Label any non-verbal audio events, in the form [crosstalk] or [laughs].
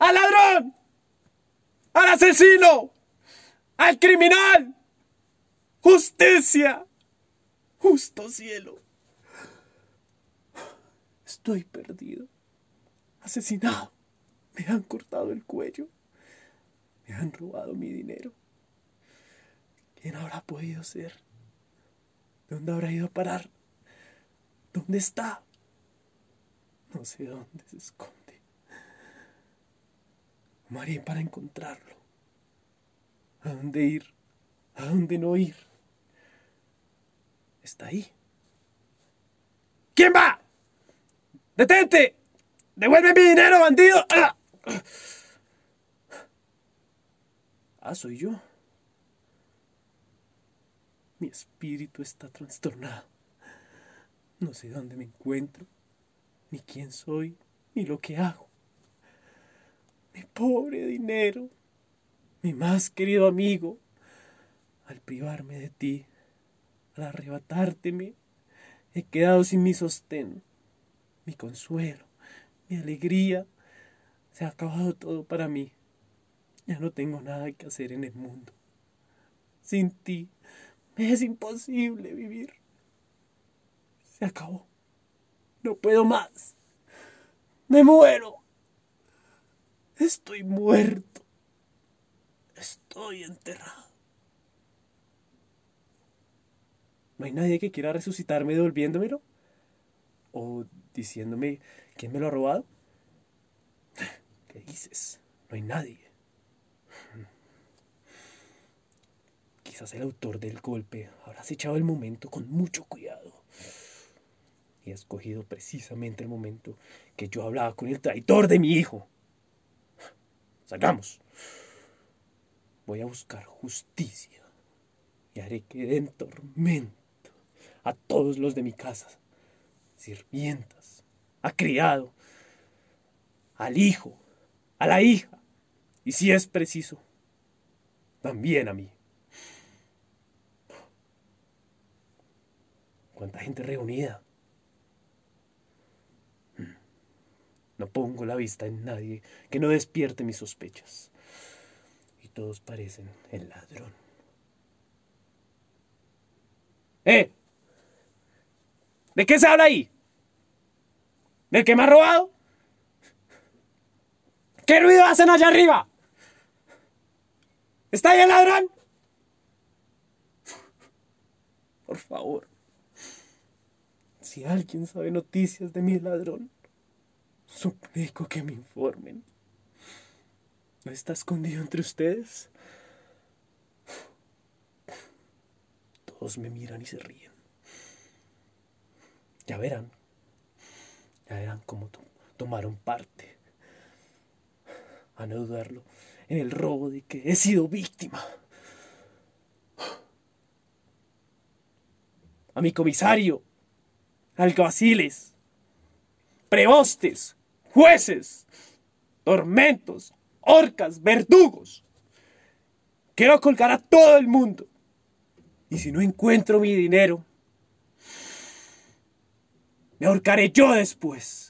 al ladrón, al asesino, al criminal. Justicia, justo cielo. Estoy perdido, asesinado. Me han cortado el cuello. Me han robado mi dinero. ¿Quién habrá podido ser? ¿Dónde habrá ido a parar? ¿Dónde está? No sé dónde se esconde. María para encontrarlo. ¿A dónde ir? ¿A dónde no ir? Está ahí. ¿Quién va? ¡Detente! ¡Devuelve mi dinero, bandido! ¡Ah! ah, soy yo. Mi espíritu está trastornado. No sé dónde me encuentro, ni quién soy, ni lo que hago. Mi pobre dinero, mi más querido amigo, al privarme de ti, al arrebatárteme, he quedado sin mi sostén, mi consuelo, mi alegría. Se ha acabado todo para mí. Ya no tengo nada que hacer en el mundo. Sin ti me es imposible vivir. Se acabó. No puedo más. Me muero. Estoy muerto. Estoy enterrado. ¿No hay nadie que quiera resucitarme devolviéndomelo? ¿O diciéndome quién me lo ha robado? [laughs] ¿Qué dices? No hay nadie. [laughs] Quizás el autor del golpe habrá echado el momento con mucho cuidado. Y ha escogido precisamente el momento que yo hablaba con el traidor de mi hijo. Salgamos. Voy a buscar justicia y haré que den tormento a todos los de mi casa, sirvientas, a criado, al hijo, a la hija, y si es preciso, también a mí. ¿Cuánta gente reunida? No pongo la vista en nadie que no despierte mis sospechas. Y todos parecen el ladrón. ¡Eh! ¿De qué se habla ahí? ¿Del que me ha robado? ¿Qué ruido hacen allá arriba? ¿Está ahí el ladrón? Por favor. Si alguien sabe noticias de mi ladrón, suplico que me informen. ¿No está escondido entre ustedes? Todos me miran y se ríen. Ya verán, ya verán cómo tomaron parte, a no dudarlo, en el robo de que he sido víctima. A mi comisario, alguaciles, prebostes, jueces, tormentos, orcas, verdugos. Quiero colgar a todo el mundo. Y si no encuentro mi dinero, me ahorcaré yo después.